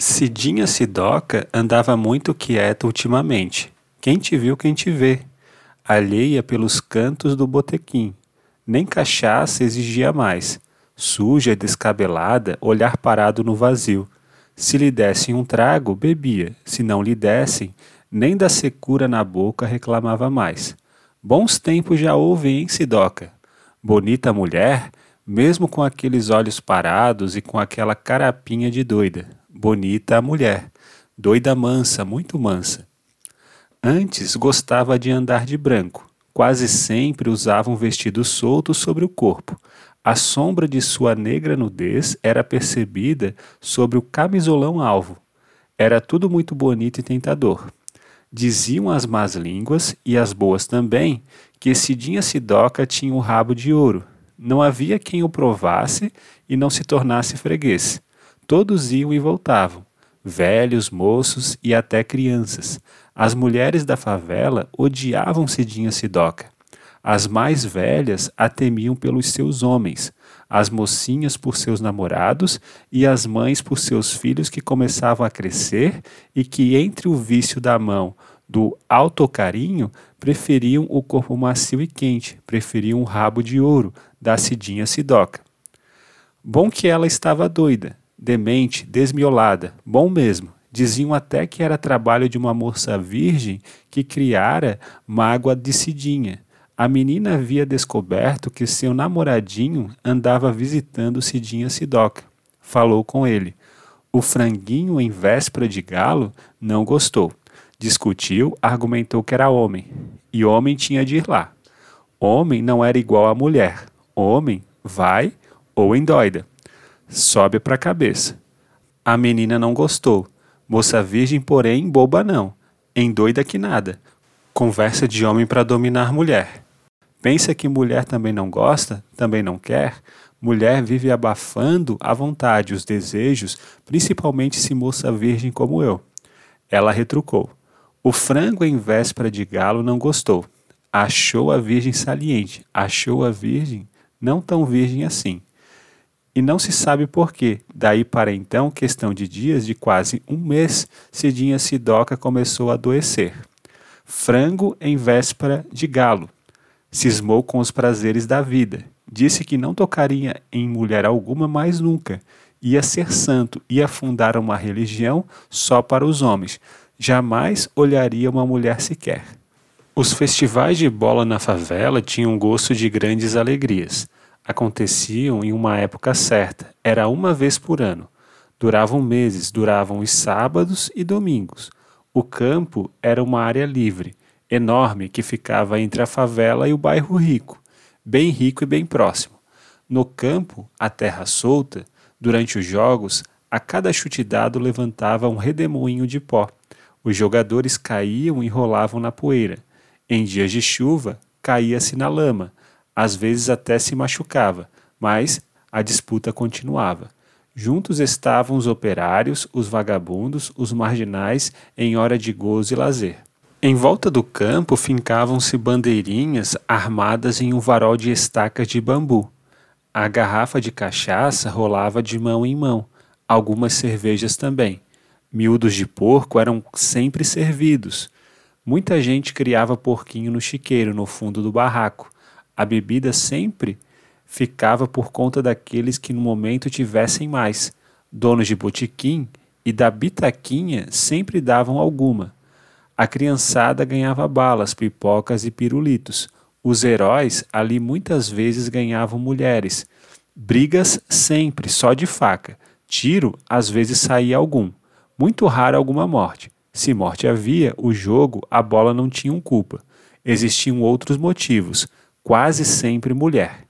Cidinha Sidoca andava muito quieta ultimamente. Quem te viu, quem te vê. Alheia pelos cantos do botequim. Nem cachaça exigia mais. Suja, descabelada, olhar parado no vazio. Se lhe dessem um trago, bebia. Se não lhe dessem, nem da secura na boca reclamava mais. Bons tempos já houve, hein, Sidoca? Bonita mulher, mesmo com aqueles olhos parados e com aquela carapinha de doida bonita a mulher, doida mansa, muito mansa. Antes gostava de andar de branco, quase sempre usava um vestido solto sobre o corpo. A sombra de sua negra nudez era percebida sobre o camisolão alvo. Era tudo muito bonito e tentador. Diziam as más línguas, e as boas também, que Cidinha Sidoca tinha um rabo de ouro. Não havia quem o provasse e não se tornasse freguês. Todos iam e voltavam, velhos, moços e até crianças. As mulheres da favela odiavam Cidinha Sidoca. As mais velhas a temiam pelos seus homens, as mocinhas por seus namorados e as mães por seus filhos que começavam a crescer e que, entre o vício da mão do autocarinho, preferiam o corpo macio e quente, preferiam o rabo de ouro da Cidinha Sidoca. Bom que ela estava doida, demente, desmiolada, bom mesmo. Diziam até que era trabalho de uma moça virgem que criara mágoa de Cidinha. A menina havia descoberto que seu namoradinho andava visitando Cidinha Sidoca. Falou com ele. O franguinho, em véspera de galo, não gostou. Discutiu, argumentou que era homem. E homem tinha de ir lá. Homem não era igual a mulher. Homem vai ou endoida sobe para a cabeça. A menina não gostou. Moça virgem, porém, boba não. Em doida que nada. Conversa de homem para dominar mulher. Pensa que mulher também não gosta, também não quer? Mulher vive abafando à vontade os desejos, principalmente se moça virgem como eu. Ela retrucou. O frango em véspera de galo não gostou. Achou a virgem saliente, achou a virgem não tão virgem assim e não se sabe por quê. Daí para então, questão de dias, de quase um mês, Cidinha Sidoca começou a adoecer. Frango em véspera de galo. Cismou com os prazeres da vida. Disse que não tocaria em mulher alguma mais nunca. Ia ser santo, ia fundar uma religião só para os homens. Jamais olharia uma mulher sequer. Os festivais de bola na favela tinham gosto de grandes alegrias aconteciam em uma época certa, era uma vez por ano. Duravam meses, duravam os sábados e domingos. O campo era uma área livre, enorme, que ficava entre a favela e o bairro rico, bem rico e bem próximo. No campo, a terra solta, durante os jogos, a cada chute dado levantava um redemoinho de pó. Os jogadores caíam e rolavam na poeira. Em dias de chuva, caía-se na lama, às vezes até se machucava, mas a disputa continuava. Juntos estavam os operários, os vagabundos, os marginais em hora de gozo e lazer. Em volta do campo fincavam-se bandeirinhas armadas em um varol de estacas de bambu. A garrafa de cachaça rolava de mão em mão, algumas cervejas também. Miúdos de porco eram sempre servidos. Muita gente criava porquinho no chiqueiro, no fundo do barraco. A bebida sempre ficava por conta daqueles que no momento tivessem mais. Donos de botiquim e da bitaquinha sempre davam alguma. A criançada ganhava balas, pipocas e pirulitos. Os heróis ali muitas vezes ganhavam mulheres. Brigas sempre, só de faca. Tiro, às vezes saía algum. Muito raro alguma morte. Se morte havia, o jogo, a bola não tinha culpa. Existiam outros motivos quase sempre mulher.